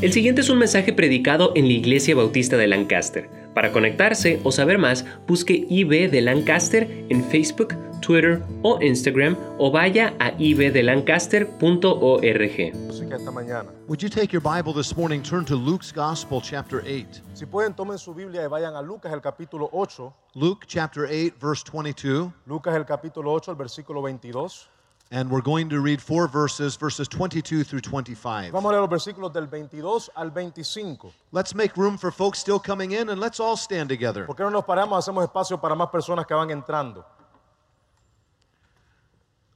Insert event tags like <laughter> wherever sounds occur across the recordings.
El siguiente es un mensaje predicado en la Iglesia Bautista de Lancaster. Para conectarse o saber más, busque IB de Lancaster en Facebook, Twitter o Instagram o vaya a ibdelancaster.org. música esta mañana. Would you take your Bible this morning, turn to Luke's Gospel, chapter 8. Si pueden, tomen su Biblia y vayan a Lucas, el capítulo 8. Luke chapter 8, verse 22. Lucas, el capítulo 8, el versículo 22. And we're going to read four verses, verses 22 through 25. Vamos a leer los versículos del 22 al 25. Let's make room for folks still coming in and let's all stand together. ¿Por qué no nos paramos? Hacemos espacio para más personas que van entrando.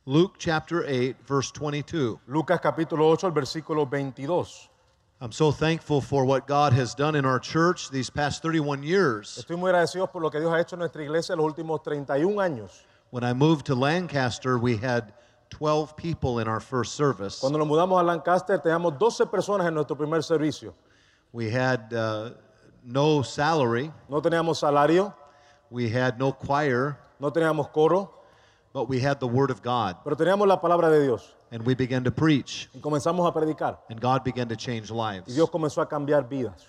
Luke chapter 8, verse 22. Lucas, capítulo 8, el versículo 22. I'm so thankful for what God has done in our church these past 31 years. Estoy muy agradecido por lo que Dios ha hecho en nuestra iglesia los últimos 31 años. When I moved to Lancaster, we had 12 people in our first service. Cuando nos mudamos a Lancaster, teníamos 12 personas en nuestro primer servicio. We had uh, no salary, No teníamos salario, we had no choir, no teníamos coro, but we had the Word of God. pero teníamos la palabra de Dios. And we began to preach, Y comenzamos a predicar. and God began to change lives. Y. Dios comenzó a cambiar vidas.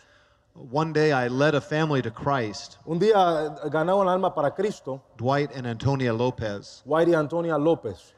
One day I led a family to Christ, Un día eh, ganó un alma para Cristo, Dwight and Antonia Lopez. Whitey y Antonia López.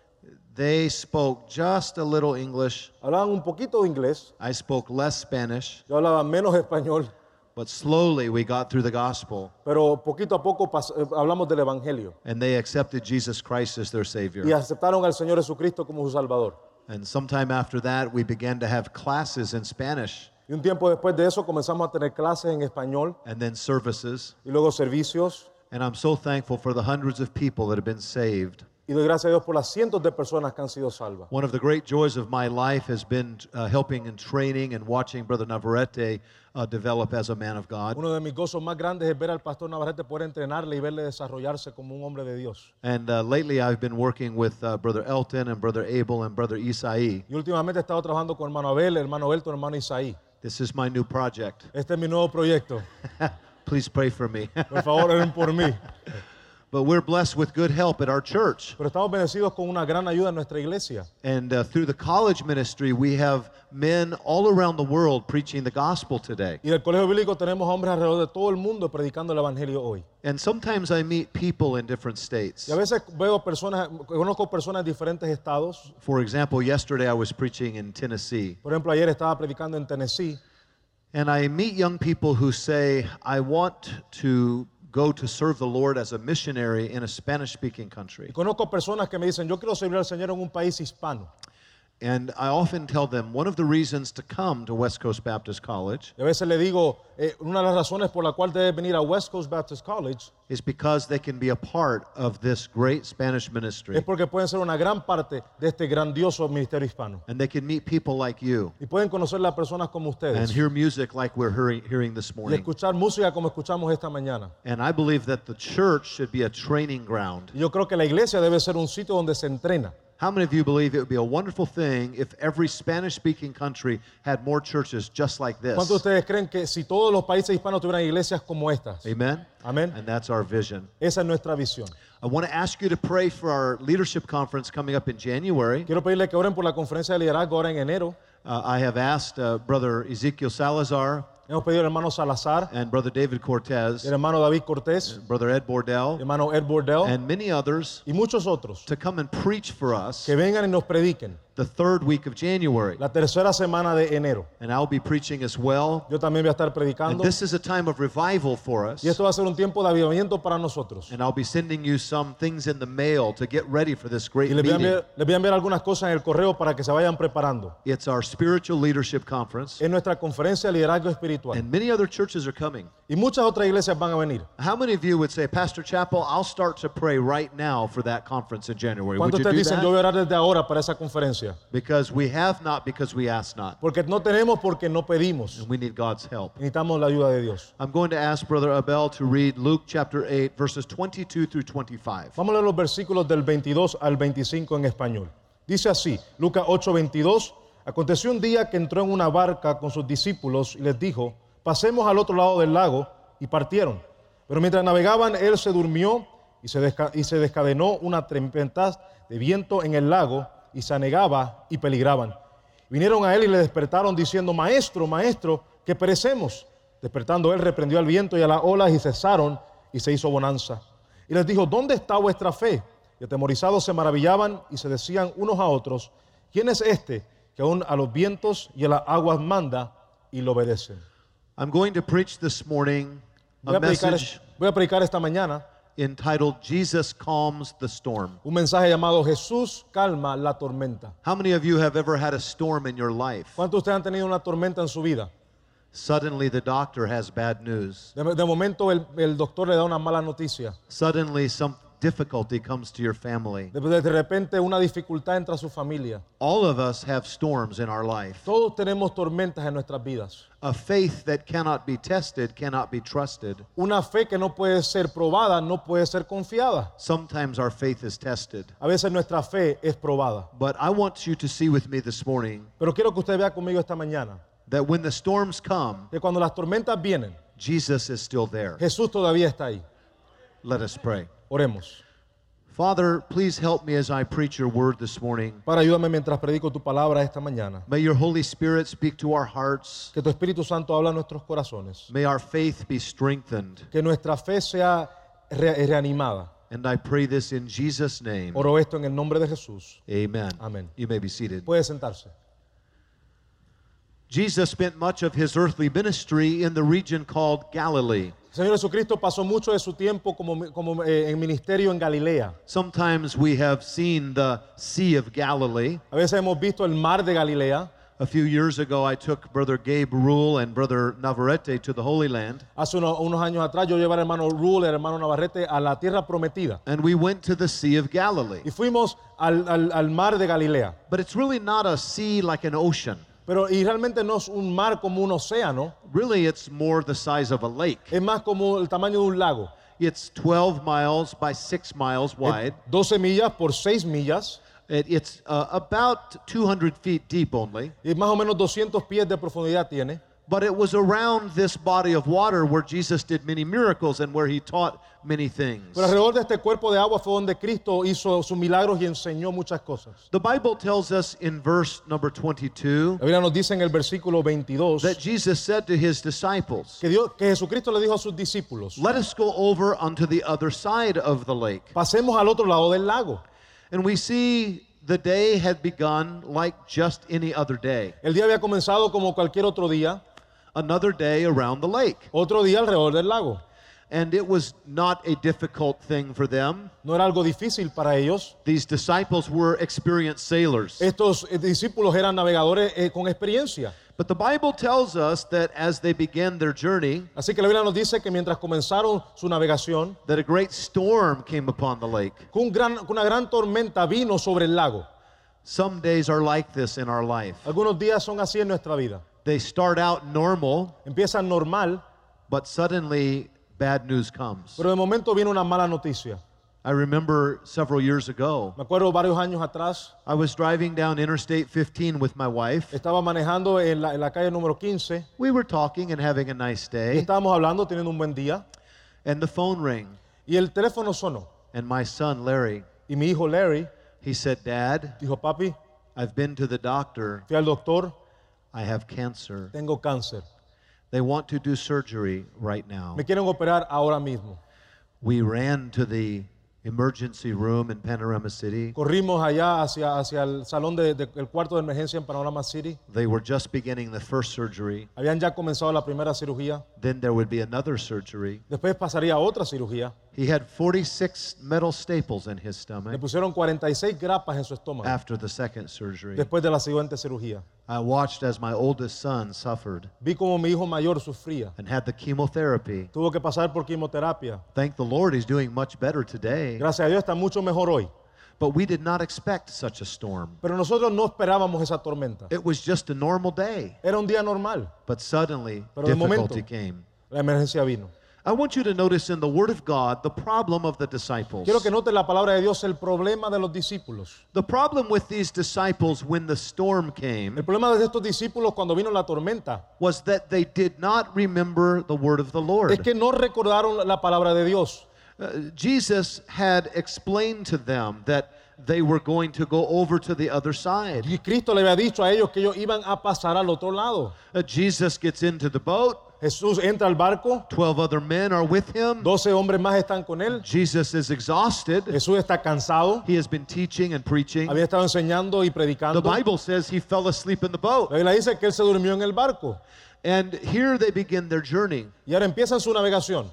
They spoke just a little English. Hablaban un poquito de inglés, I spoke less Spanish, yo hablaba menos español, but slowly we got through the gospel, pero poquito a poco eh, hablamos del Evangelio. and they accepted Jesus Christ as their savior. Y aceptaron al Señor Jesucristo como su Salvador. And sometime after that, we began to have classes in Spanish Y un tiempo después de eso comenzamos a tener clases en español and then services. y luego servicios. And I'm so thankful for the hundreds of people that have been saved. Y doy gracias a Dios por las cientos de personas que han sido salvas. One of the great joys of my life has been uh, helping and training and watching Brother Navarrete uh, develop as a man of God. Uno de mis gozos más grandes es ver al pastor Navarrete poder entrenarle y verle desarrollarse como un hombre de Dios. And uh, lately I've been working with uh, Brother Elton and Brother Abel and Brother Isai. Y últimamente he estado trabajando con hermano Abel, hermano Elton, hermano Isaí. This is my new project. Este es mi nuevo proyecto. <laughs> Please pray for me. Por favor, oren por mí. <laughs> but we're blessed with good help at our church. Pero estamos bendecidos con una gran ayuda en nuestra iglesia. And uh, through the college ministry, we have men all around the world preaching the gospel today. Y del colegio bíblico tenemos hombres alrededor de todo el mundo predicando el evangelio hoy. And sometimes I meet people in different states. Y a veces veo personas, conozco personas en diferentes estados. For example, yesterday I was preaching in Tennessee. Por ejemplo, ayer estaba predicando en Tennessee And I meet young people who say, I want to go to serve the Lord as a missionary in a Spanish speaking country. conozco personas que me dicen, yo quiero servir al Señor en un país hispano. And I often tell them one of the reasons to come to West Coast Baptist College Y a veces le digo, eh, una de las razones por la cual debes venir a West Coast Baptist College is because they can be a part of this great Spanish ministry. es porque pueden ser una gran parte de este grandioso ministerio hispano. And they can meet people like you Y pueden conocer a personas como and ustedes hear music like we're hearing, hearing this y morning. escuchar música como escuchamos esta mañana. And I believe that the church should be a training ground. Y yo creo que la iglesia debe ser un sitio donde se entrena. How many of you believe it would be a wonderful thing if every Spanish speaking country had more churches just like ¿Cuántos this? de ustedes creen que si todos los países hispanos tuvieran iglesias como estas? Amen? Amén. And that's our vision. Esa es nuestra visión. I want to ask you to pray for our leadership conference coming up in January. Quiero pedirle que oren por la conferencia de liderazgo ahora en enero. Uh, I have asked uh, Brother Ezekiel Salazar Hemos pedido al hermano Salazar, and Brother David Cortez, el hermano David Cortés, Brother Ed el Bordell, hermano Ed Bordell and many others y muchos otros to come and preach for us que vengan y nos prediquen the third week of January. la tercera semana de enero. And I'll be preaching as well. Yo también voy a estar And predicando this is a time of revival for us. y esto va a ser un tiempo de avivamiento para nosotros. And I'll be sending you some things in the mail to get ready for this great Y les voy, a meeting. enviar, les voy a enviar algunas cosas en el correo para que se vayan preparando. It's our spiritual leadership conference, Es nuestra conferencia de liderazgo espiritual. and many other churches are coming. Y muchas otras iglesias van a venir. How many of you would say, Pastor Chappell, I'll start to pray right now for that conference in January? ¿Cuántos ustedes dicen, yo voy a orar desde ahora para esa conferencia? Because we have not, because we ask not. Porque no tenemos porque no pedimos. And we need God's help. Necesitamos la ayuda de Dios. I'm going to ask Brother Abel to read Luke chapter 8, verses 22 through 25. Vamos a leer los versículos del 22 al 25 en español. Dice así, Lucas 8:22, aconteció un día que entró en una barca con sus discípulos y les dijo, pasemos al otro lado del lago y partieron. Pero mientras navegaban, él se durmió y se, desca- y se descadenó una tempestad de viento en el lago y se anegaba y peligraban. Vinieron a él y le despertaron diciendo, Maestro, Maestro, que perecemos. Despertando él, reprendió al viento y a las olas y cesaron y se hizo bonanza. Y les dijo, ¿dónde está vuestra fe? Y atemorizados se maravillaban y se decían unos a otros, ¿quién es este que aún a los vientos y a las aguas manda y lo obedecen? I'm going to preach this morning Voy a a predicar, message voy a predicar esta mañana entitled Jesus Calms the Storm. un mensaje llamado Jesús calma la tormenta. How many of you have ever had a storm in your life? ¿Cuántos ustedes han tenido una tormenta en su vida? Suddenly the doctor has bad news. De, de momento el, el doctor le da una mala noticia. Suddenly some difficulty comes to your family. De, repente una dificultad entra a su familia. All of us have storms in our life. Todos tenemos tormentas en nuestras vidas. A faith that cannot be tested cannot be trusted. Una fe que no puede ser probada, no puede ser confiada. Sometimes our faith is tested. A veces nuestra fe es probada. But I want you to see with me this morning Pero quiero que usted vea conmigo esta mañana that when the storms come, que cuando las tormentas vienen, Jesus is still there. Jesús todavía está ahí. Let us pray. Oremos. Father, please help me as I preach your word this morning. Para ayúdame mientras predico tu palabra esta mañana. May your Holy Spirit speak to our hearts. Que tu Espíritu Santo habla a nuestros corazones. May our faith be strengthened. Que nuestra fe sea re- reanimada. And I pray this in Jesus' name. Oro esto en el nombre de Jesús. Amen. Amén. You may be seated. Puede sentarse. Jesus spent much of his earthly ministry in the region called Galilee. El Señor Jesucristo pasó mucho de su tiempo como, como, eh, en ministerio en Galilea. Sometimes we have seen the Sea of Galilee. A veces hemos visto el mar de Galilea. A few years ago, I took Brother Gabe Rule and Brother Navarrete to the Holy Land, Hace uno- unos años atrás yo llevé al hermano Rule, al hermano Navarrete a la tierra prometida. and we went to the Sea of Galilee. Y fuimos al, al- al mar de Galilea. But it's really not a sea like an ocean. Pero y realmente no es un mar como un océano, Really, it's more the size of a lake. es más como el tamaño de un lago. It's 12 miles by 6 miles Es wide. 12 millas por 6 millas It, it's uh, about 200 feet deep only. y más o menos 200 pies de profundidad tiene. But it was around this body of water where Jesus did many miracles and where he taught many things. Pero alrededor de este cuerpo de agua fue donde Cristo hizo sus milagros y enseñó muchas cosas. The Bible tells us in verse number 22 La Biblia nos dice en el versículo 22 that Jesus said to his disciples, que, Dios, que Jesucristo le dijo a sus discípulos, Let us go over unto the other side of the lake. pasemos al otro lado del lago. And we see the day had begun like just any other day. El día había comenzado como cualquier otro día, Another day around the lake. otro día alrededor del lago. And it was not a difficult thing for them. No era algo difícil para ellos. These disciples were experienced sailors. Estos eh, discípulos eran navegadores eh, con experiencia. But the Bible tells us that as they began their journey, Así que la Biblia nos dice que mientras comenzaron su navegación, that a great storm came upon the lake. un gran- una gran tormenta vino sobre el lago. Some days are like this in our life. Algunos días son así en nuestra vida. They start out normal, Empiezan normal, but suddenly bad news comes. pero de momento viene una mala noticia. I remember several years ago, Me acuerdo varios años atrás, I was driving down Interstate 15 with my wife. estaba manejando en la, en la calle número 15 We were talking and having a nice y day, estábamos hablando, teniendo un buen día, and the phone rang. y el teléfono sonó. And my son, Larry, Y mi hijo Larry he said, Dad, dijo, papi, I've been to the doctor. fui al doctor, I have cancer. tengo cáncer. They want to do surgery right now. Me quieren operar ahora mismo. We ran to the emergency room in Panorama City. Corrimos allá hacia, hacia el salón del de, el cuarto de emergencia en Panorama City. They were just beginning the first surgery. Habían ya comenzado la primera cirugía. Then there would be another surgery. Después pasaría otra cirugía. He had 46 metal staples in his stomach. Le pusieron 46 grapas en su estómago after the second surgery. después de la siguiente cirugía. I watched as my oldest son suffered Vi como mi hijo mayor sufría. and had the chemotherapy. Tuvo que pasar por quimioterapia. Thank the Lord, he's doing much better today. Gracias a Dios está mucho mejor hoy. But we did not expect such a storm. Pero nosotros no esperábamos esa tormenta. It was just a normal day. Era un día normal. But suddenly, Pero de momento- difficulty came. La emergencia vino. I want you to notice in the Word of God the problem of the disciples. Quiero que note la palabra de Dios el problema de los discípulos. The problem with these disciples when the storm came El problema de estos discípulos cuando vino la tormenta was that they did not remember the Word of the Lord. es que no recordaron la palabra de Dios. Uh, Jesus had explained to them that they were going to go over to the other side. Y Cristo le había dicho a ellos que ellos iban a pasar al otro lado. Uh, Jesus gets into the boat. Jesús entra al barco, 12 other men are with him. 12 hombres más están con él. Jesus is exhausted. Jesús está cansado, He has been teaching and preaching. había estado enseñando y predicando. The. Bible says he fell asleep in the boat. La Biblia dice que él se durmió en el barco. And here they begin their journey. Y ahora empiezan su navegación.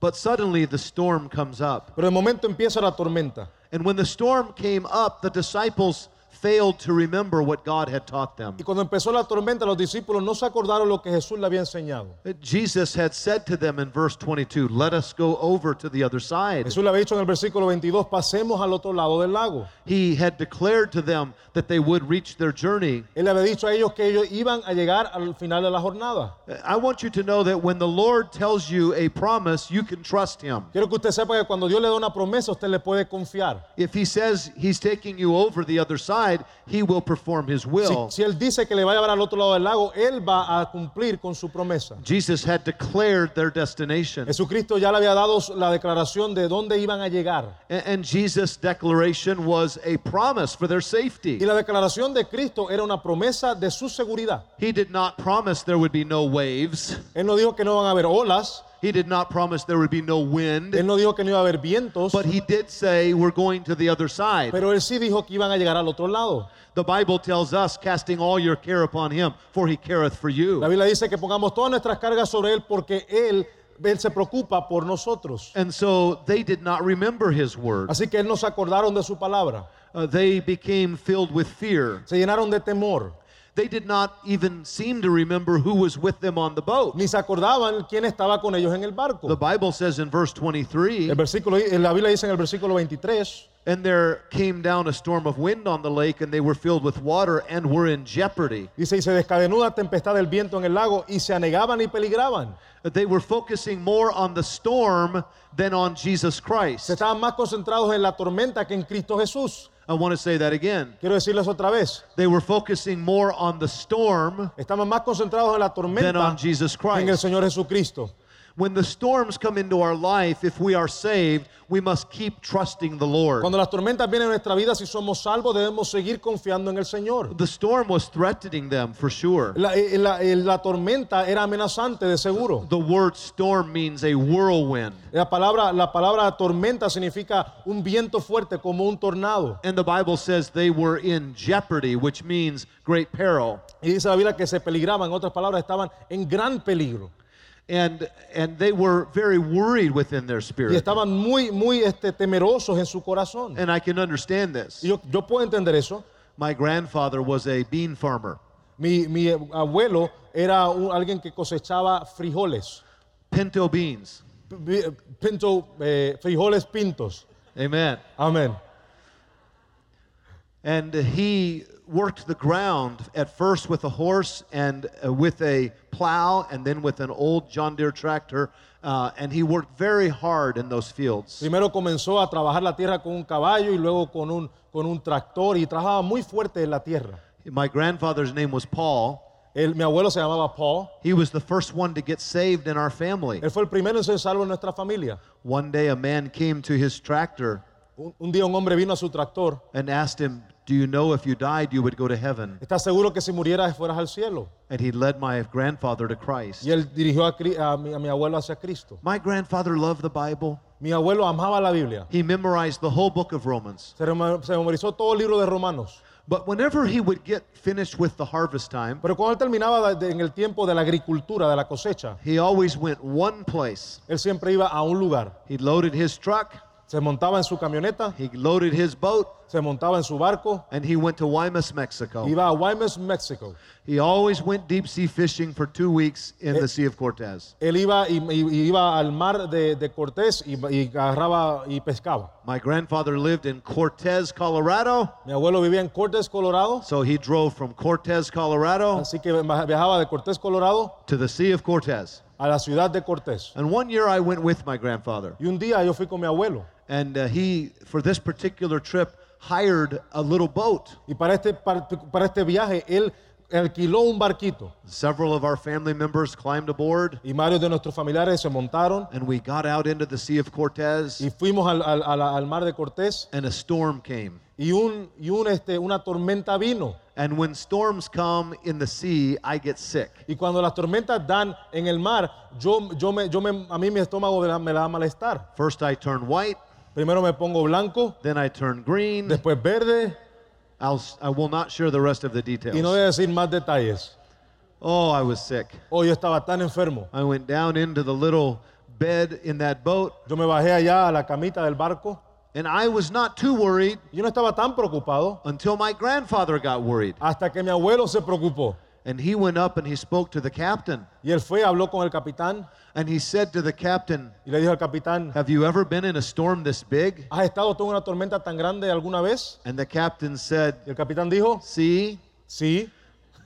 But suddenly the storm comes up. Pero de momento empieza la tormenta. And when the storm came up, the disciples failed to remember what God had taught them. Y cuando empezó la tormenta, los discípulos no se acordaron lo que Jesús le había enseñado. Jesus had said to them in verse 22, Let us go over to the other side. Jesús le había dicho en el versículo 22, pasemos al otro lado del lago. He had declared to them that they would reach their journey. Él había dicho a ellos que ellos iban a llegar al final de la jornada. I want you to know that when the Lord tells you a promise, you can trust Him. Quiero que usted sepa que cuando Dios le da una promesa, usted le puede confiar. If He says He's taking you over the other side, He will perform His will. si Él dice que le va a llevar al otro lado del lago, Él va a cumplir con su promesa. Jesus had declared their destination. Jesucristo ya le había dado la declaración de dónde iban a llegar. A- And Jesus' declaration was a promise for their Y safety. la declaración de Cristo era una promesa de su seguridad. He did not promise there would be no waves. Él no dijo que no van a haber olas, He did not promise there would be no wind. Él no dijo que no iba a haber vientos, But he did say we're going to the other side. pero Él sí dijo que iban a llegar al otro lado. The Bible tells us, casting all your care upon him, for he careth for La you. Biblia dice que pongamos todas nuestras cargas sobre Él porque Él, Él se preocupa por nosotros. And so they did not remember his word. Así que Él nos acordaron de su palabra. Uh, they became filled with fear. Se llenaron de temor. They did not even seem to remember who was with them on the boat. Ni se acordaban quién estaba con ellos en el barco. The Bible says in verse 23 El versículo, eh, la Biblia dice en el versículo 23, And there came down a storm of wind on the lake, and they were filled with water and were in jeopardy. dice, y se descadenó una tempestad del viento en el lago y se anegaban y peligraban. They were focusing more on the storm than on Jesus Se Christ. estaban más concentrados en la tormenta que en Cristo Jesús. I want to say that again. Quiero decirles otra vez, They were focusing more on the storm estaban más concentrados en la than on Jesus que en el Christ. Señor Jesucristo. When the storms come into our life, if we are saved, we must keep trusting the Lord. Cuando las tormentas vienen a nuestra vida, si somos salvos, debemos seguir confiando en el Señor. The storm was threatening them for sure. La, eh, la- eh, la tormenta era amenazante de seguro. The word storm means a whirlwind. La palabra, la palabra tormenta significa un viento fuerte como un tornado. And the Bible says they were in jeopardy, which means great peril. Y dice la Biblia que se peligraban, en otras palabras, estaban en gran peligro. And and they were very worried within their Y spirit. estaban muy, muy este, temerosos en su corazón. And I can understand this. Y yo, yo puedo entender eso. My grandfather was a bean farmer. Mi, mi abuelo era un- alguien que cosechaba frijoles, Pinto beans. P- pinto, eh, frijoles pintos. Amen. Amén. And he worked the ground at first with a horse and uh, with a plow and then with an old John Deere tractor. Uh, and he worked very hard in those fields. Primero comenzó a trabajar la tierra con un caballo y luego con un, con un tractor y trabajaba muy fuerte en la tierra. My grandfather's name was Paul. Él- mi abuelo se llamaba Paul. He was the first one to get saved in our family. Él fue el primero en ser salvo en nuestra familia. One day a man came to his tractor Un, un día un hombre vino a su tractor. and asked him, Do you know if you died you would go to heaven? ¿Estás seguro que si murieras fueras al cielo? And he led my grandfather to Christ. Y él dirigió a, a mi, a mi abuelo hacia Cristo. My grandfather loved the Bible. Mi abuelo amaba la Biblia. He memorized the whole book of Romans. Se, memorizó todo el libro de Romanos. But whenever he would get finished with the harvest time, Pero cuando él terminaba de- en el tiempo de la agricultura, de la cosecha, he always went one place. él siempre iba a un lugar. He loaded his truck, Se montaba en su camioneta, he loaded his boat, se montaba en su barco, and he went to Guaymas, Mexico. iba a Guaymas, México. He always went deep sea fishing for two weeks in the eh, Sea of Cortez. Él iba y, y- y iba al mar de, de Cortés y, y agarraba y pescaba. My grandfather lived in Cortez, Colorado, Mi abuelo vivía en Cortés, Colorado, so he drove from Cortez, Colorado así que viajaba de Cortés, Colorado to the Sea of Cortez. A la ciudad de Cortés. And one year I went with my grandfather, Y un día yo fui con mi abuelo and uh, he, for this particular trip, hired a little boat. y para este, par- para este viaje él alquiló un barquito Several of our family members climbed aboard, y varios de nuestros familiares se montaron and we got out into the Sea of Cortez, y fuimos al, mar de Cortés and a storm came. y, un, y un, este, una tormenta vino. And when storms come in the sea, I get sick. Y cuando las tormentas dan en el mar, yo, yo me, yo me, a mí mi estómago me da- me da malestar. First, I turn white, Primero me pongo blanco, then I turn green. después verde I'll, I will not share the rest of the y no details. voy a decir más detalles. Oh, I was sick. Hoy yo estaba tan enfermo. I went down into the little bed in that boat, Yo me bajé allá a la camita del barco and I was not too worried yo no estaba tan preocupado until my grandfather got worried. hasta que mi abuelo se preocupó. And he went up and he spoke to the captain. Y él fue, habló con el capitán And he said to the captain, y le dijo al capitán, Have you ever been in a storm this big? ¿has estado tú en una tormenta tan grande alguna vez? And the captain said, Y el capitán dijo, See, sí,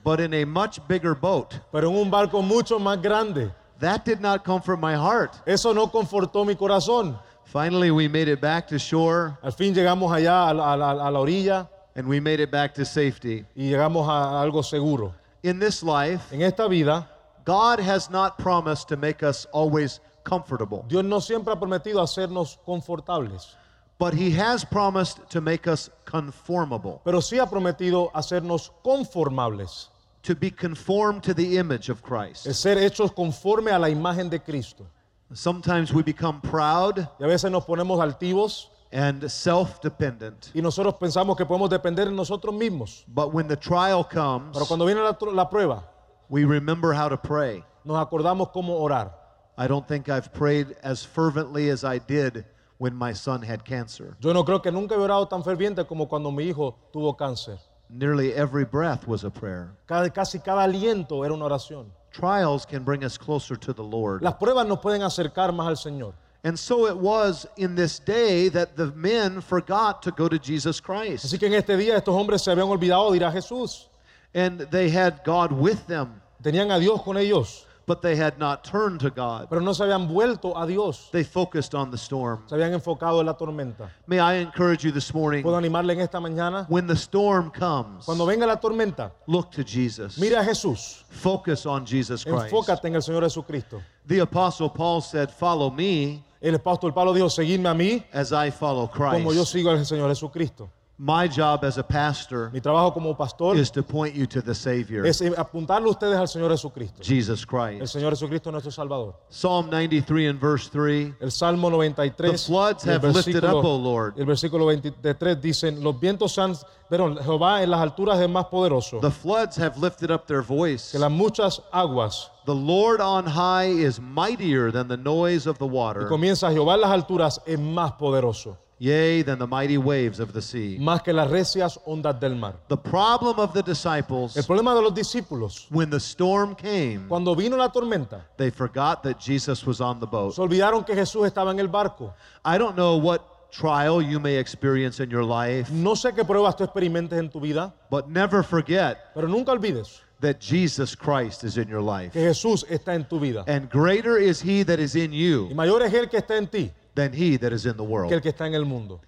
but in a much bigger boat. pero en un barco mucho más grande. That did not comfort my heart. Eso no confortó mi corazón. Finally, we made it back to shore Al fin llegamos allá a la, a la- a la orilla and we made it back to safety. y llegamos a algo seguro. In this life, En esta vida, God has not promised to make us always comfortable, Dios no siempre ha prometido hacernos confortables, but He has promised to make us conformable, pero sí ha prometido hacernos conformables, to be conformed to the image of es Christ. ser hechos conforme a la imagen de Cristo. Sometimes we become proud. Y a veces nos ponemos altivos and self dependent, y nosotros pensamos que podemos depender de nosotros mismos. but when the trial comes, Pero cuando viene la, la prueba, we remember how to pray. nos acordamos cómo orar. I don't think I've prayed as fervently as I did when my son had cancer. Yo no creo que nunca he orado tan ferviente como cuando mi hijo tuvo cáncer. Nearly every breath was a prayer. Cada- casi cada aliento era una oración. Trials can bring us closer to the Lord. Las pruebas nos pueden acercar más al Señor. And so it was in this day that the men forgot to go to Jesus Christ. Así que en este día estos hombres se habían olvidado de ir a Jesús. And they had God with them, Tenían a Dios con ellos, but they had not turned to God. pero no se habían vuelto a Dios. They focused on the storm. Se habían enfocado en la tormenta. May I encourage you this morning Puedo animarle en esta mañana. when the storm comes, Cuando venga la tormenta, look to Jesus. mira a Jesús. Focus on Jesus Christ. Enfócate en el Señor Jesucristo. The Apostle Paul said, Follow me El apóstol Pablo dijo, seguidme a mí as I follow como yo sigo al Señor Jesucristo. My job as a pastor Mi trabajo como pastor is to point you to the Savior, es apuntarle ustedes al Señor Jesucristo. Jesus El Christ. Señor Jesucristo es nuestro Salvador. Psalm 93 and verse 3 El Salmo 93, The floods el have lifted up, O Lord. el versículo 23 dicen, los vientos han, perdón, Jehová en las alturas es más poderoso The floods have lifted up their voice. que las muchas aguas. The Lord on high is mightier than the noise of the Y water, comienza Jehová en las alturas es más poderoso, yea, than the mighty waves of the sea. más que las recias ondas del mar. The problem of the El disciples, problema de los discípulos, when the storm came, cuando vino la tormenta, they forgot that Jesus was on the boat. se olvidaron que Jesús estaba en el barco. I don't know what trial you may experience in your life, No sé qué pruebas tú experimentes en tu vida, but never forget pero nunca olvides that Jesus Christ is in your life. que Jesús está en tu vida. And greater is he that is in you Y mayor es el que está en ti than he that is in the que el world. que está en el mundo.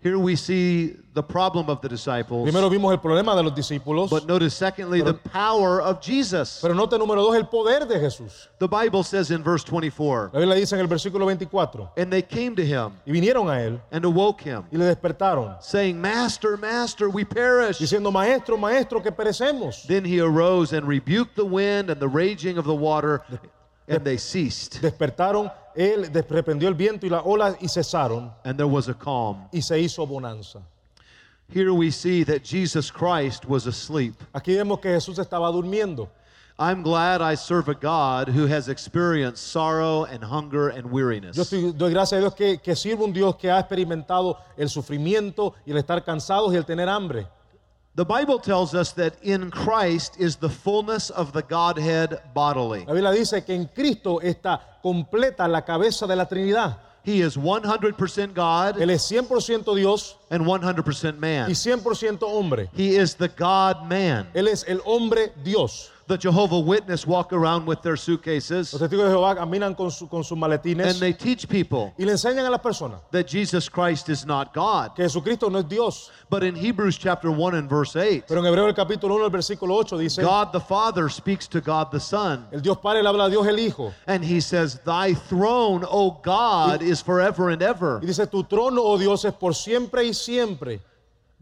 Here we see the problem of the disciples. Primero vimos el problema de los discípulos, But notice, secondly, the power of Jesus. pero nota número dos, el poder de Jesús. The Bible says in verse 24, La Biblia dice en el versículo 24, and they came to him y vinieron a él and awoke him, y le despertaron, saying, Master, Master, we perish. diciendo, maestro, maestro, que perecemos. Then he arose and rebuked the wind and the raging of the water, and they ceased. Despertaron, él reprendió el viento y la ola y cesaron And there was a calm. y se hizo bonanza. Here we see that Jesus Christ was asleep. Aquí vemos que Jesús estaba durmiendo. I'm glad I serve a God who has experienced sorrow and hunger and Yo weariness. estoy, doy gracias a Dios que, que sirvo un Dios que ha experimentado el sufrimiento y el estar cansados y el tener hambre. The Bible tells us that in Christ is the fullness of the Godhead bodily. La Biblia dice que en Cristo está completa la cabeza de la Trinidad. He is 100% God Él es 100% Dios and 100% man. y man. 100% hombre. He is the God man. Él es el hombre Dios. The Jehovah Witness walk around with their suitcases Los testigos de Jehová caminan con, su- con sus and they teach people y le enseñan a las personas that Jesus Christ is not God. que Jesucristo no es Dios. But in Hebrews chapter 1 and verse 8, Pero en Hebreo el capítulo 1, el versículo 8 dice, God the Father speaks to God the Son. el Dios Padre le habla a Dios el Hijo. And he says, Thy throne, O God, is forever and ever. Y dice, tu trono, oh Dios, es por siempre y siempre.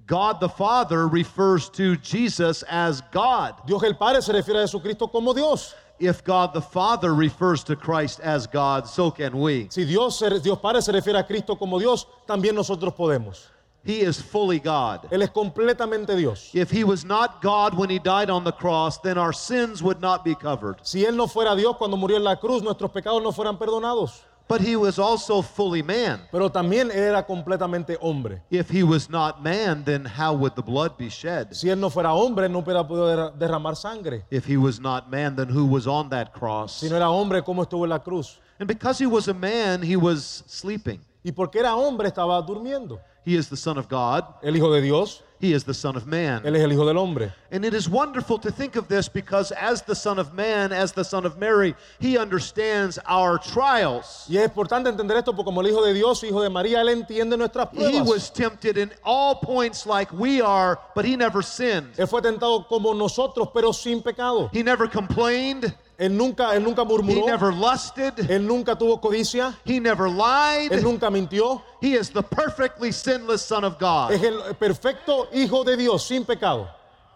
God the Father refers to Jesus as God. Dios el Padre se refiere a Jesucristo como Dios. If God the Father refers to Christ as God, so can we. Si Dios, Dios Padre se refiere a Cristo como Dios, también nosotros podemos. He is fully God. Él es completamente Dios. If he was not God when he died on the cross, then our sins would not be covered. Si Él no fuera Dios cuando murió en la cruz, nuestros pecados no fueran perdonados. But he was also fully man. Pero también era completamente hombre. If he was not man, then how would the blood be shed? Si Él no fuera hombre, no hubiera podido derramar sangre. If he was not man, then who was on that cross? Si no era hombre, ¿cómo estuvo en la cruz? And because he was a man, he was sleeping. Y porque era hombre, estaba durmiendo. He is the Son of God. El Hijo de Dios, He is the Son of Man. Él es el Hijo del hombre. And it is wonderful to think of this because, as the Son of Man, as the Son of Mary, He understands our trials. Y es importante entender esto porque como el Hijo de Dios, Hijo de María, Él entiende nuestras pruebas. He was tempted in all points like we are, but He never sinned. Él fue tentado como nosotros, pero sin pecado. He never complained. Él nunca, él nunca He murmuró. never lusted. Él nunca tuvo codicia. He never lied. Él nunca mintió. He is the perfectly sinless Son of God. Es el perfecto Hijo de Dios, sin pecado.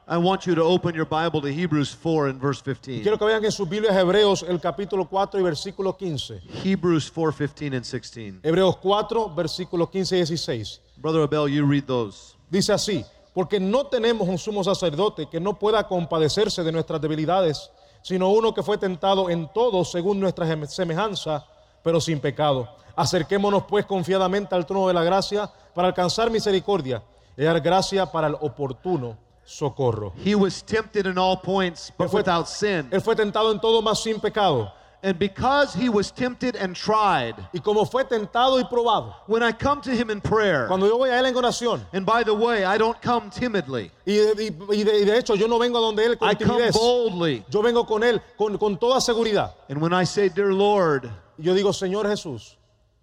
I want you to open your Bible to Hebrews 4 and verse 15. Quiero que vean en sus Biblias Hebreos el capítulo 4 y versículo 15. Hebrews 4 15 and 16. Hebreos 4, versículos 15 y 16. Brother Abel, you read those. Dice así, porque no tenemos un sumo sacerdote que no pueda compadecerse de nuestras debilidades, sino uno que fue tentado en todo según nuestra sem- semejanza, pero sin pecado. Acerquémonos pues confiadamente al trono de la gracia para alcanzar misericordia y dar gracia para el oportuno socorro. He was tempted in all points, but Él fue- without sin. Él fue tentado en todo, más sin pecado. And because he was tempted and tried, Y como fue tentado y probado, when I come to him in prayer, cuando yo voy a Él en oración, and by the way, I don't come timidly, y de, y- y de- y de hecho yo no vengo a donde Él con I come boldly. yo vengo con Él con, con toda seguridad. And when I say, Dear Lord, yo digo, Señor Jesús,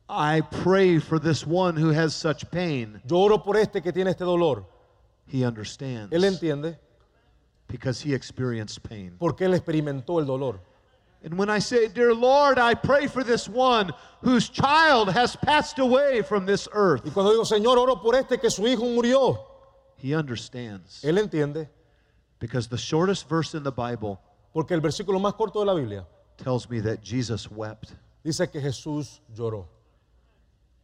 I pray for this one who has such pain, yo oro por este que tiene este dolor. he understands Él entiende because he experienced pain. porque Él experimentó el dolor. And when I say, Dear Lord, I pray for this one whose child has passed away from this earth, Y cuando digo, Señor, oro por este que su hijo murió, he understands Él entiende because the shortest verse in the Bible porque el versículo más corto de la Biblia tells me that Jesus wept. dice que Jesús lloró.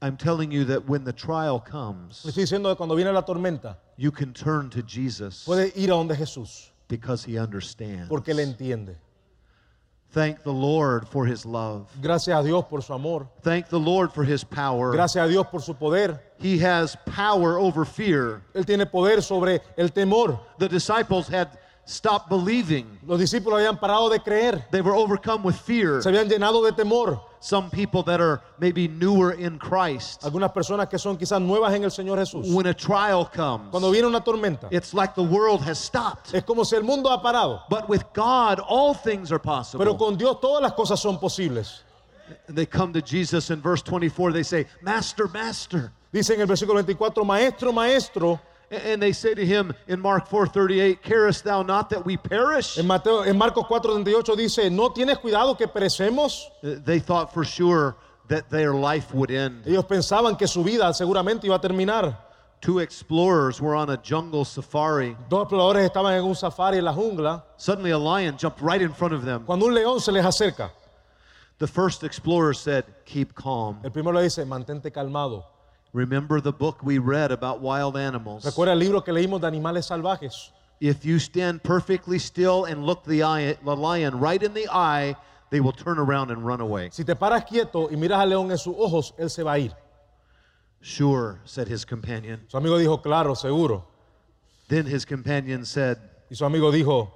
I'm telling you that when the trial Le comes, estoy diciendo que cuando viene la tormenta, you can turn to Jesus puede ir a donde Jesús because he understands. porque Él entiende. Thank the Lord for his love. Gracias a Dios por su amor. Thank the Lord for his power. Gracias a Dios por su poder. He has power over fear. Él tiene poder sobre el temor. The disciples had stopped believing. Los discípulos habían parado de creer. They were overcome with fear. Se habían llenado de temor. Some people that are maybe newer in Christ, Algunas personas que son quizás nuevas en el Señor Jesús. when a trial comes, Cuando viene una tormenta, it's like the world has stopped. es como si el mundo ha parado. But with God, all things are Pero possible. con Dios todas las cosas son posibles. They come to Jesus in verse 24, they say, Master, Master. Dice en el versículo 24, Maestro, Maestro. And they say to him in Mark 4:38, Carest thou not that we perish? En, Mateo, en Marcos 4:38 dice, ¿no tienes cuidado que perecemos? Uh, They thought for sure that their life would end. Ellos pensaban que su vida seguramente iba a terminar. Two explorers were on a jungle safari. Dos exploradores estaban en un safari en la jungla Suddenly a lion jumped right in front of them. cuando un león se les acerca. The first explorer said, Keep calm. El primero le dice, mantente calmado. Remember the book we read about wild animals. Recuerda el libro que leímos de animales salvajes. If you stand perfectly still and look the, eye, the lion right in the eye, they will turn around and run away. Si te paras quieto y miras al león en sus ojos, él se va a ir. Sure, said his companion. Su amigo dijo, claro, seguro. Then his companion said, Y su amigo dijo,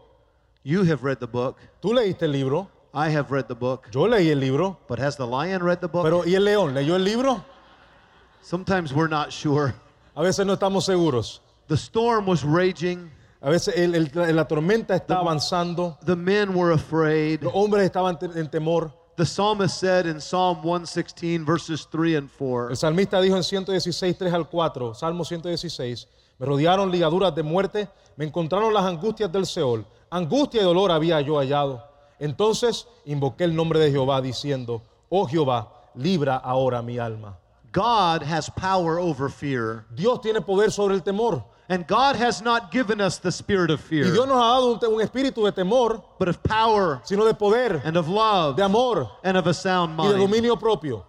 You have read the book. tú leíste el libro, I have read the book. yo leí el libro, But has the lion read the book? pero ¿y el león leyó el libro? Sometimes we're not sure. A veces no estamos seguros. The storm was raging. A veces el- el- la tormenta está avanzando. The men were afraid. Los hombres estaban en temor. The psalmist said in Psalm 116, verses 3 and 4, El salmista dijo en 116, 3 al 4, Salmo 116, me rodearon ligaduras de muerte, me encontraron las angustias del Seol, angustia y dolor había yo hallado. Entonces invoqué el nombre de Jehová diciendo, oh Jehová, libra ahora mi alma. God has power over fear. Dios tiene poder sobre el temor. And God has not given us the spirit of fear. Y Dios nos ha dado un, un espíritu de temor, but of power sino de poder, and of love de amor and of a sound mind. y de dominio propio.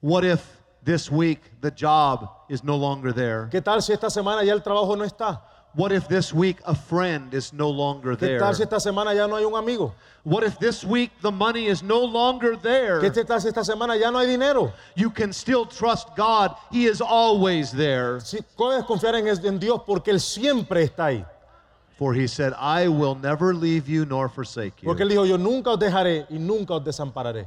What if this week the job is no longer there? ¿Qué tal si esta semana ya el trabajo no está? What if this week a friend is no longer ¿Qué there? tal si esta semana ya no hay un amigo? What if this week the money is no longer there? ¿Qué tal si esta semana ya no hay dinero? You can still trust God. He is always there. Si puedes confiar en, en Dios porque Él siempre está ahí. For he said, I will never leave you nor forsake you. Porque Él dijo, yo nunca os dejaré y nunca os desampararé.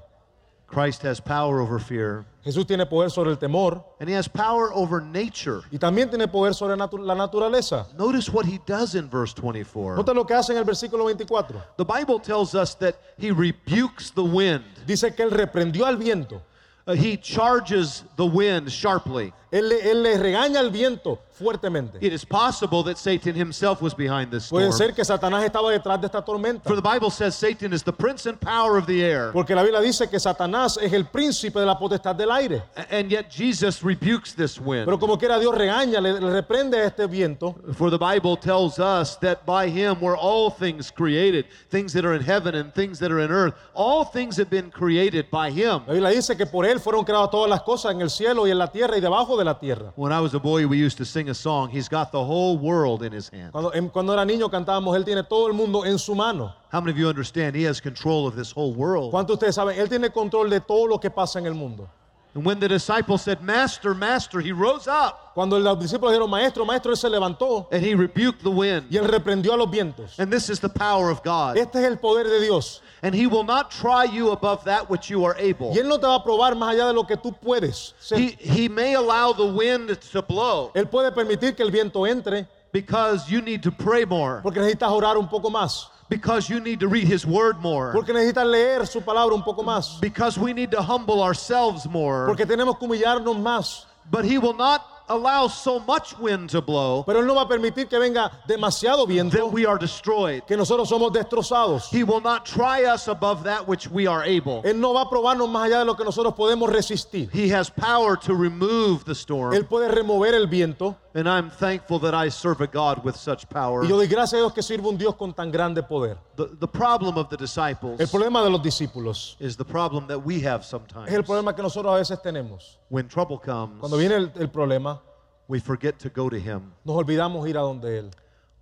Christ has power over fear, Jesús tiene poder sobre el temor and he has power over nature. y también tiene poder sobre natu- la naturaleza. Notice what he does in verse 24. Nota lo que hace en el versículo 24. The Bible tells us that he rebukes the wind. Dice que Él reprendió al viento. Uh, he charges the wind sharply. Él, él le regaña al viento fuertemente. It is possible that Satan himself was behind this storm. Puede ser que Satanás estaba detrás de esta tormenta. For the Bible says Satan is the prince and power of the air. Porque la Biblia dice que Satanás es el príncipe de la potestad del aire. A- And yet Jesus rebukes this wind. Pero como quiera Dios regaña, le, le reprende a este viento. For the Bible tells us that by him were all things created, things that are in heaven and things that are in earth. All things have been created by him. La Biblia dice que por Él fueron creadas todas las cosas en el cielo y en la tierra y debajo de la tierra. When I was a boy, we used to sing a song, He's got the whole world in his hand. Cuando, en- cuando era niño cantábamos, Él tiene todo el mundo en su mano. How many of you understand He has control of this whole world? ¿Cuántos de ustedes saben? Él tiene control de todo lo que pasa en el mundo. And when the disciples said, Master, Master, He rose up Cuando los discípulos dijeron, maestro, maestro, Él se levantó and He rebuked the wind. y Él reprendió a los vientos. And this is the power of God. Este es el poder de Dios. And He will not try you above that which you are able. Y Él no te va a probar más allá de lo que tú puedes. He, he may allow the wind to blow Él puede permitir que el viento entre because you need to pray more, porque necesitas orar un poco más. Because you need to read His Word more, Porque necesitas leer su palabra un poco más. because we need to humble ourselves more. Porque tenemos que humillarnos más. But He will not allow so much wind to blow Pero Él no va a permitir que venga demasiado viento that we are destroyed. que nosotros somos destrozados. He will not try us above that which we are able. Él no va a probarnos más allá de lo que nosotros podemos resistir. He has power to remove the storm. Él puede remover el viento. And I'm thankful that I serve a God with such power. Y yo doy gracias a Dios que sirve un Dios con tan grande poder. The, the problem of the disciples El problema de los discípulos is the problem that we have sometimes. es el problema que nosotros a veces tenemos. When trouble comes, Cuando viene el, el problema, we forget to go to Him. nos olvidamos ir a donde Él.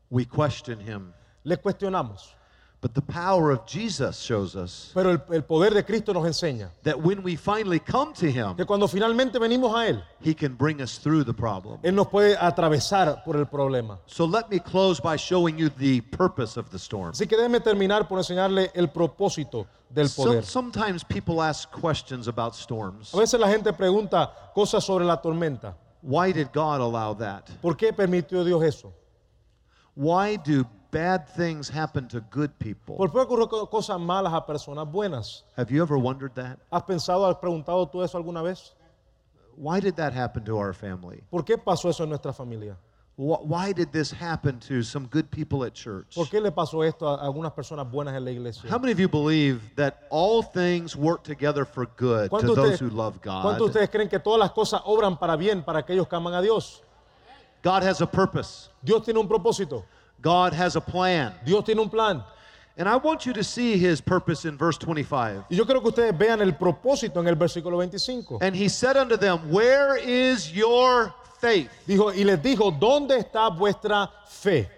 We question Him. Le cuestionamos. But the power of Jesus shows us Pero el, el poder de Cristo nos enseña that when we finally come to Him, que cuando finalmente venimos a Él, He can bring us through the problem. Él nos puede atravesar por el problema. So let me close by showing you the purpose of the storm. Así que déjeme terminar por enseñarle el propósito del So, poder. sometimes people ask questions about storms. A veces la gente pregunta cosas sobre la tormenta. Why did God allow that? ¿Por qué permitió Dios eso? Why do bad things happen to good people? ¿Por qué ocurren cosas malas a personas buenas? Have you ever wondered that? ¿Has pensado, has preguntado tú eso alguna vez? Why did that happen to our family? ¿Por qué pasó eso en nuestra familia? Why did this happen to some good people at church? ¿Por qué le pasó esto a algunas personas buenas en la iglesia? How many of you believe that all things work together for good to ¿Cuántos those who love God? cuántos God? ustedes creen que todas las cosas obran para bien para aquellos que aman a Dios? God has a purpose. Dios tiene un propósito. God has a plan. Dios tiene un plan. And I want you to see his purpose in verse 25. Y yo creo que ustedes vean el propósito en el versículo 25. And he said unto them, Where is your faith? Dijo, y les dijo, ¿dónde está vuestra fe?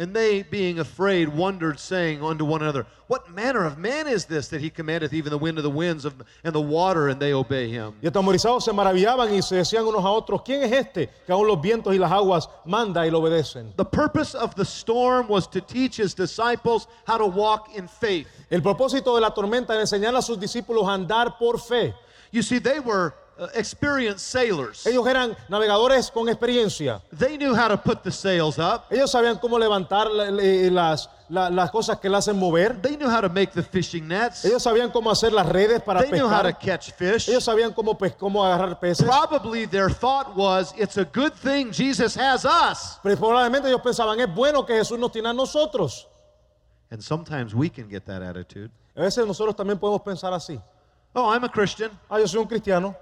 And they, being afraid, wondered, saying unto one another, What manner of man is this that he commandeth even the wind of the winds of, and the water, and they obey him? Y atemorizados se maravillaban y se decían unos a otros, ¿quién es este que aún los vientos y las aguas manda y lo obedecen? The purpose of the storm was to teach his disciples how to walk in faith. El propósito de la tormenta era enseñar a sus discípulos a andar por fe. You see, they were experienced sailors. Ellos eran navegadores con experiencia. They knew how to put the sails up. Ellos sabían cómo levantar la- la- las, la- las cosas que le hacen mover. They knew how to make the fishing nets. Ellos sabían cómo hacer las redes para They knew how to pescar. catch fish. Ellos sabían cómo, pes- cómo agarrar peces. Probably their thought was, it's a good thing Jesus has us. Pero probablemente ellos pensaban, es bueno que Jesús nos tiene a nosotros. And sometimes we can get that attitude. A veces nosotros también podemos pensar así. Oh, I'm a Christian. Ah, yo soy un cristiano.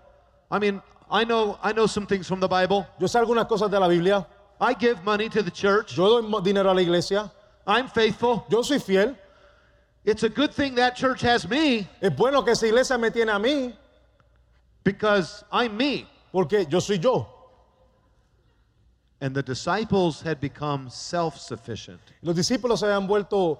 I mean, I know I know some things from the Bible. Yo sé algunas cosas de la Biblia. I give money to the church. Yo doy dinero a la iglesia. I'm faithful. Yo soy fiel. It's a good thing that church has me Es bueno que esa iglesia me tiene a mí because I'm me. porque yo soy yo. And the disciples had become self sufficient. Los discípulos se habían vuelto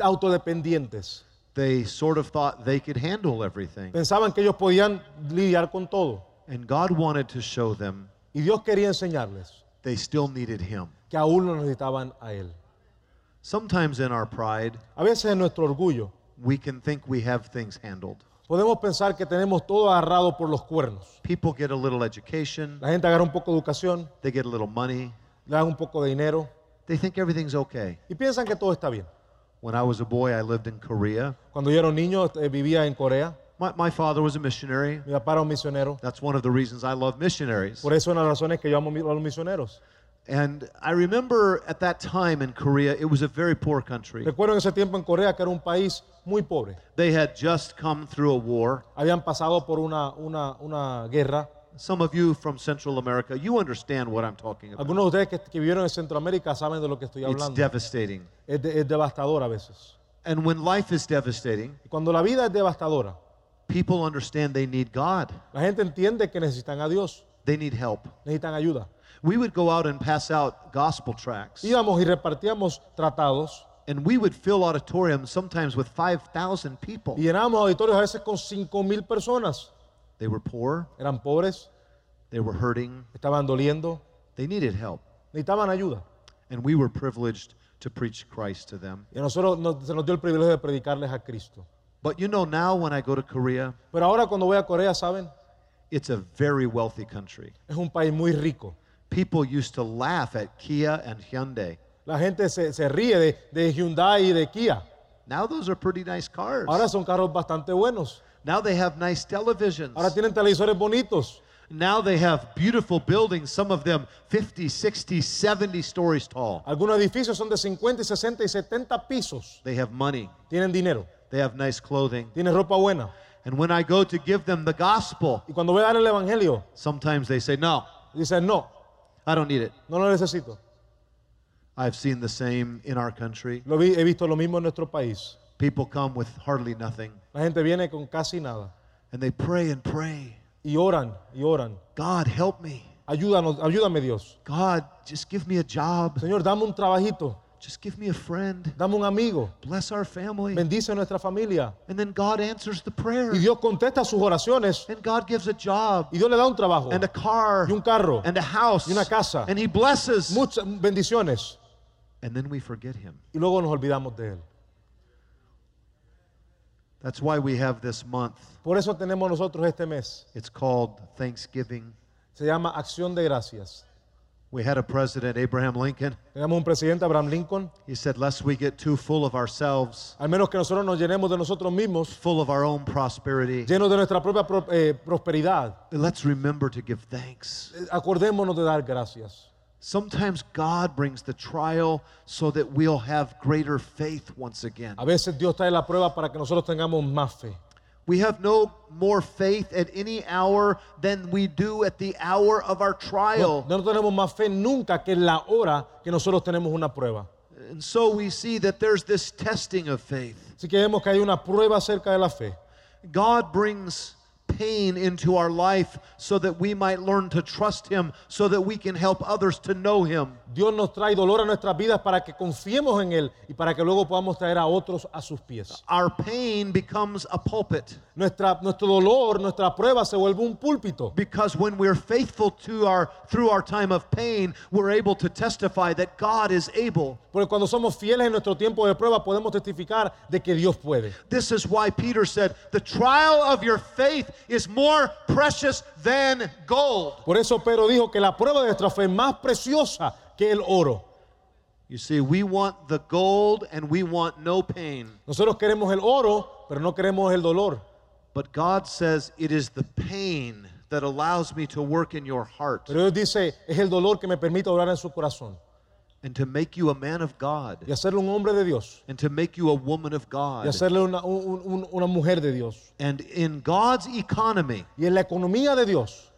autodependientes. They sort of thought they could handle everything. Pensaban que ellos podían lidiar con todo. And God wanted to show them Y Dios quería enseñarles they still needed Him. que aún lo necesitaban a Él. Sometimes in our pride, A veces en nuestro orgullo we can think we have things handled. podemos pensar que tenemos todo agarrado por los cuernos. People get a little education, La gente agarra un poco de educación, they get a little money, le dan un poco de dinero they think everything's okay. y piensan que todo está bien. When I was a boy, I lived in Korea. Cuando yo era un niño eh, vivía en Corea. My, my father was a missionary. Mi papá era un misionero. That's one of the reasons I love missionaries. Por eso una de las razones que yo amo mi- a los misioneros. And I remember at that time in Korea, it was a very poor country. Recuerdo en ese tiempo en Corea que era un país muy pobre. They had just come through a war. Habían pasado por una, una, una guerra. Some of you from Central America, you understand what I'm talking about. Algunos de ustedes que, que vivieron en Centroamérica saben de lo que estoy It's hablando. devastating. Es, de- es devastador a veces. And when life is devastating, Y cuando la vida es devastadora, people understand they need God. la gente entiende que necesitan a Dios, They need help. necesitan ayuda. We would go out and pass out gospel tracts, Íbamos y repartíamos tratados and we would fill auditoriums sometimes with 5,000 people. y llenábamos auditorios a veces con 5 mil personas. They were poor, Eran pobres, they were hurting, estaban doliendo, they needed help. necesitaban ayuda. And we were privileged to preach Christ to them. Y a nosotros nos- se nos dio el privilegio de predicarles a Cristo. But you know, now when I go to Korea, Pero ahora cuando voy a Corea, ¿saben? it's a very wealthy country. Es un país muy rico. People used to laugh at Kia and Hyundai. La gente se, se ríe de, de Hyundai y de Kia. Now those are pretty nice cars. Ahora son carros bastante buenos. Now they have nice televisions. Ahora tienen televisores bonitos. Now they have beautiful buildings, some of them 50, 60, 70 stories tall. Algunos edificios son de 50, 60 y 70 pisos. They have money, Tienen dinero, they have nice clothing. tienen ropa buena. And when I go to give them the gospel, Y cuando voy a dar el evangelio, sometimes they say, No, dicen, no, I don't need it. no lo necesito. I've seen the same in our country. Lo vi- he visto lo mismo en nuestro país. People come with hardly nothing La gente viene con casi nada. and they pray and pray. Y oran, y oran. God, help me. Ayúdanos, ayúdame Dios. God, just give me a job. Señor, dame un trabajito. Just give me a friend. Dame un amigo. Bless our family. Bendice nuestra familia. And then God answers the prayer. Y Dios contesta sus oraciones. And God gives a job Y Dios le da un trabajo. and a car Y un carro. and a house Y una casa. and He blesses. Muchas bendiciones. And then we forget Him. Y luego nos olvidamos de Él. That's why we have this month. Por eso tenemos nosotros este mes. It's called Thanksgiving. Se llama Acción de Gracias. We had a president, Abraham Lincoln. Tenemos un presidente, Abraham Lincoln. He said, Lest we get too full of ourselves, Al menos que nosotros nos llenemos de nosotros mismos, full of our own prosperity, llenos de nuestra propia pro- eh, prosperidad. let's remember to give thanks. Eh, Acordémonos de dar gracias. Sometimes God brings the trial so that we'll have greater faith once again. A veces Dios trae la prueba para que nosotros tengamos más fe. We have no more faith at any hour than we do at the hour of our No, trial. no tenemos más fe nunca que en la hora que nosotros tenemos una prueba. And so we see that there's this testing of faith. Así que vemos que hay una prueba acerca de la fe. God brings pain into our life so that we might learn to trust Him, so that we can help others to know Him. Dios nos trae dolor a nuestras vidas para que confiemos en Él y para que luego podamos traer a otros a sus pies. Our pain becomes a pulpit Nuestra, nuestro dolor, nuestra prueba se vuelve un púlpito. because when we're faithful to our through our time of pain, we're able to testify that God is able. Porque cuando somos fieles en nuestro tiempo de prueba podemos testificar de que Dios puede. This is why Peter said, "The trial of your faith is more precious than gold. Por eso Pedro dijo que la prueba de nuestra fe es más preciosa que el oro. You see, we want the gold and we want no pain. Nosotros queremos el oro, pero no queremos el dolor. But God says it is the pain that allows me to work in your heart Pero Dios dice, es el dolor que me permite orar en su corazón and to make you a man of God y hacerle un hombre de Dios and to make you a woman of y God. hacerle una, un- un- una mujer de Dios. And in God's economy, Y en la economía de Dios,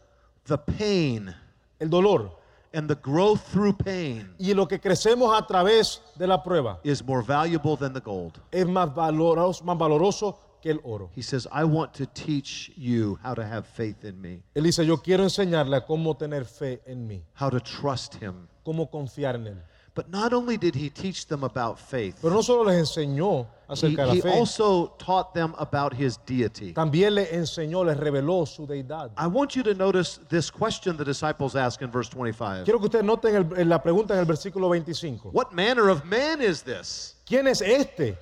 the pain el dolor and the growth through pain y lo que crecemos a través de la prueba is more valuable than the gold. es más valoroso, más valoroso que el oro. He says, I want to teach you how to have faith in me, Él dice, yo quiero enseñarle a cómo tener fe en mí, how to trust him. cómo confiar en Él. But not only did he teach them about faith, Pero no solo les enseñó he, acerca de he la fe, also taught them about his deity. también les enseñó, les reveló su deidad. I want you to notice this question the disciples ask in verse 25. Quiero que ustedes noten el- en la pregunta en el versículo 25. What manner of man is this? ¿Quién es este?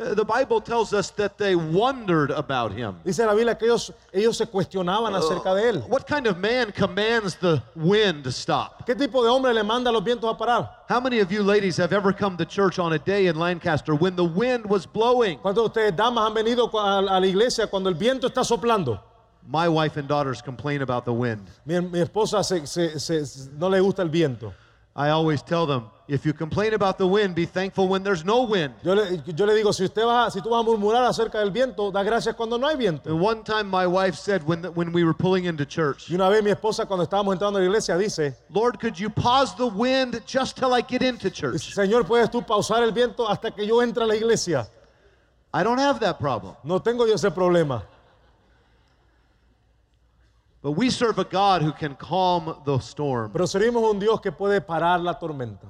Uh, The Bible tells us that they wondered about him. Dice la Biblia que ellos, ellos se cuestionaban acerca de él. What kind of man commands the wind to stop? ¿Qué tipo de hombre le manda los vientos a parar? How many of you ladies have ever come to church on a day in Lancaster when the wind was blowing? ¿Cuántos de ustedes, damas, han venido a a la iglesia cuando el viento está soplando? My wife and daughters complain about the wind. Mi, mi esposa se- se- se- no le gusta el viento. I always tell them, if you complain about the wind, be thankful when there's no wind. Yo le, yo le digo, si, usted va, si tú vas a murmurar acerca del viento, da gracias cuando no hay viento. And one time my wife said when, the, when we were pulling into church, Y una vez mi esposa, cuando estábamos entrando a la iglesia, dice, Lord, could you pause the wind just till I get into church? Señor, ¿puedes tú pausar el viento hasta que yo entre a la iglesia? I don't have that problem. No tengo yo ese problema. But we serve a God who can calm the storm. Pero servimos a un Dios que puede parar la tormenta.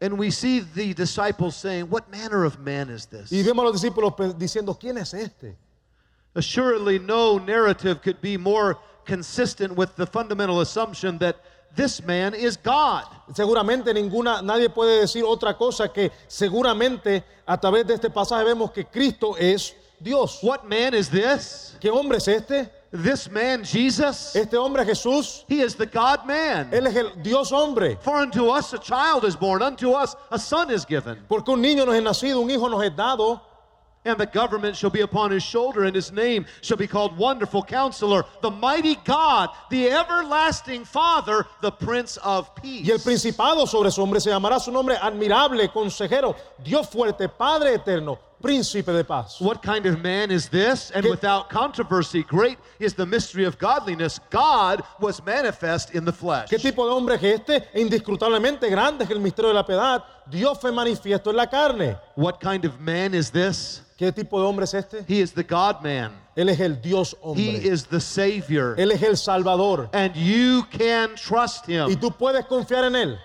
And we see the disciples saying, What manner of man is this? Y vemos a los discípulos diciendo, ¿quién es este? Assuredly, no narrative could be more consistent with the fundamental assumption that this man is God. Seguramente ninguna, nadie puede decir otra cosa que seguramente a través de este pasaje vemos que Cristo es Dios. What man is this? ¿Qué hombre es este? This man, Jesus? Este hombre Jesús, He is the God man. Él es el Dios hombre. For unto us a child is born, unto us a son is given. Porque un niño nos es nacido, un hijo nos es dado. And the government shall be upon his shoulder, and his name shall be called Wonderful Counselor, the Mighty God, the Everlasting Father, the Prince of Peace. Y el principado sobre su hombre se llamará su nombre admirable, consejero, Dios fuerte, Padre eterno, príncipe de paz. What kind of man is this? And ¿Qué- without controversy, great is the mystery of godliness. God was manifest in the flesh. ¿Qué tipo de hombre es este? E indiscutablemente grande es el misterio de la piedad. Dios fue manifiesto en la carne. What kind of man is this? ¿Qué tipo de hombre es este? He is the God man. Él es el Dios He is the Savior. Él es el Salvador. And you can trust Y him. tú puedes confiar en Él.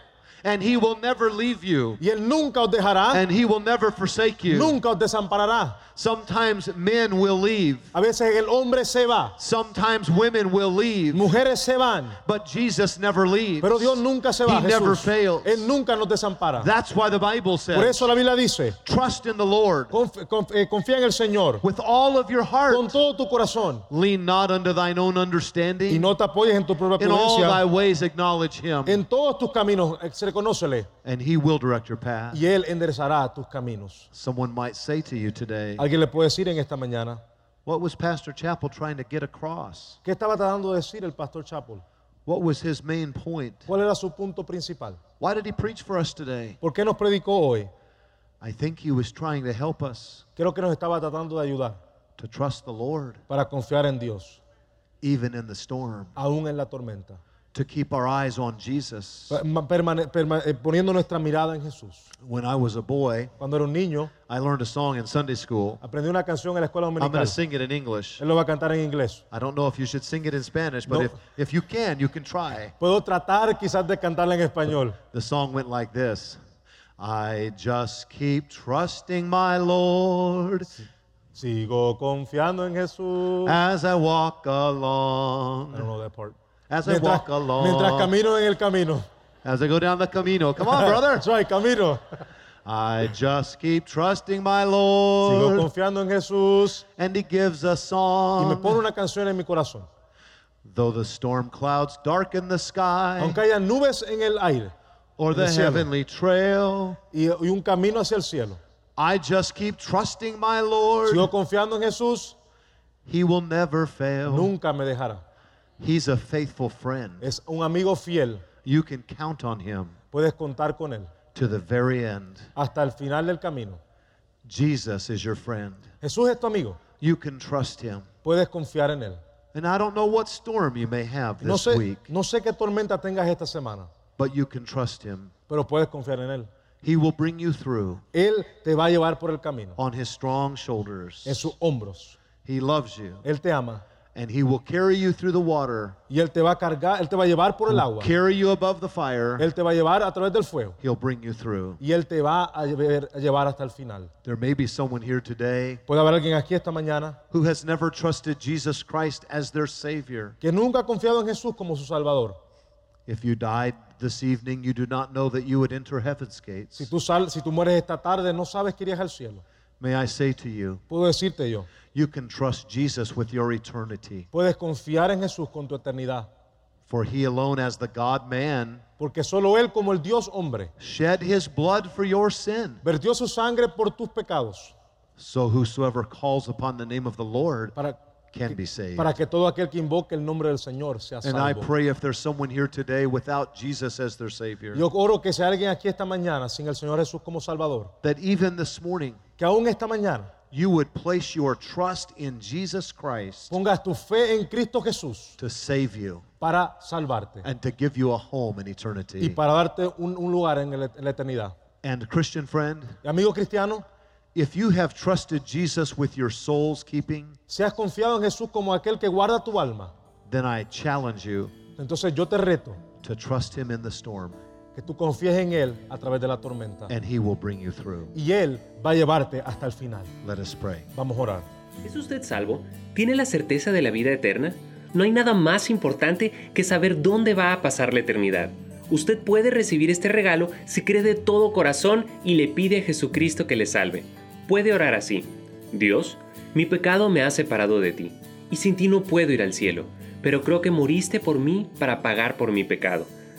And he will never leave you. Y Él nunca os dejará, And he will never forsake you. nunca os desamparará. Sometimes men will leave. A veces el hombre se va, Sometimes women will leave. mujeres se van, But Jesus never leaves. pero Dios nunca se va. He never Jesús. fails. Él nunca nos desampara. That's why the Bible Por says, eso la Biblia dice, trust in the Lord conf- conf- eh, confía en el Señor with all of your heart. con todo tu corazón Lean not unto thine own understanding. y no te apoyes en tu propia In all thy ways acknowledge him, En todos tus caminos, eh, reconócele and he will direct your path. y Él enderezará tus caminos. Someone might say to you today, Alguien le puede decir en esta mañana, what was Pastor Chappell trying to get across? ¿qué estaba tratando de decir el pastor Chapel? What was his main point? ¿Cuál era su punto principal? Why did he preach for us today? ¿Por qué nos predicó hoy? I think he was trying to help us Creo que nos estaba tratando de ayudar to trust the Lord para confiar en Dios, even in the storm, aún en la tormenta. To keep our eyes on Jesus. Permane- eh, poniendo nuestra mirada en Jesús. When I was a boy, Cuando era un niño, I learned a song in Sunday school. aprendí una canción en la escuela dominical. I'm going to sing it in English. Él lo va a cantar en inglés. I don't know if you should sing it in Spanish, but No. if, if you can, you can try. Puedo tratar quizás de cantarla en español. The song went like this I just keep trusting my Lord Sigo confiando en Jesús. as I walk along. I don't know that part. As I Mientras, walk along. mientras camino en el camino. As I go down the camino. Come on, <laughs> brother. That's right, camino. I just keep trusting my Sigo Lord. confiando en Jesús And he gives a y me pone song. una canción en mi corazón. Though the storm clouds darken the sky, Aunque haya nubes en el aire or the heavenly trail, y, y un camino hacia el cielo, I just keep trusting my Lord. sigo confiando en Jesús, He will never fail. nunca me dejará. He's a faithful friend. Es un amigo fiel. You can count on him Puedes contar con él to the very end. hasta el final del camino. Jesus is your friend. Jesús es tu amigo. You can trust him. Puedes confiar en él. And I don't know what storm you may have No this sé, week, no sé qué tormenta tengas esta semana, but you can trust him. pero puedes confiar en él. He will bring you through Él te va a llevar por el camino, on his strong shoulders. en sus hombros. He loves you, Él te ama and he will carry you through the water, y él te va a cargar, él te va a llevar por el agua. carry you above the fire. Él te va a llevar a través del fuego He'll bring you through. y él te va a llevar, a llevar hasta el final. There may be someone here today Puede haber alguien aquí esta mañana who has never trusted Jesus Christ as their Savior. que nunca ha confiado en Jesús como su Salvador. If you died this evening, you do not know that you would enter heaven's gates. Si tú, sal, si tú mueres esta tarde, no sabes que irías al cielo. May I say to you, Puedo decirte yo, you can trust Jesus with your eternity, puedes confiar en Jesús con tu eternidad, for he alone, as the God man, porque solo Él como el Dios hombre shed his blood for your sin. vertió su sangre por tus pecados So whosoever calls upon the name of the Lord para, can be saved. para que todo aquel que invoque el nombre del Señor sea salvo. And I pray if there's someone here today without Jesus as their Savior, Yo oro que si hay alguien aquí esta mañana sin el Señor Jesús como Salvador, that even this morning que aún esta mañana you would place your trust in Jesus Christ pongas tu fe en Cristo Jesús to save you para salvarte and to give you a home in y eternity. para darte un, un lugar en, el- en la eternidad. And Christian friend, amigo cristiano, if you have trusted Jesus with your soul's keeping, si has confiado en Jesús como aquel que guarda tu alma, then I challenge you entonces yo te reto to trust him in the storm que tú confíes en Él a través de la tormenta. and he will bring you through. Y Él va a llevarte hasta el final. Let us pray. Vamos a orar. ¿Es usted salvo? ¿Tiene la certeza de la vida eterna? No hay nada más importante que saber dónde va a pasar la eternidad. Usted puede recibir este regalo si cree de todo corazón y le pide a Jesucristo que le salve. Puede orar así. Dios, mi pecado me ha separado de ti, y sin ti no puedo ir al cielo, pero creo que moriste por mí para pagar por mi pecado.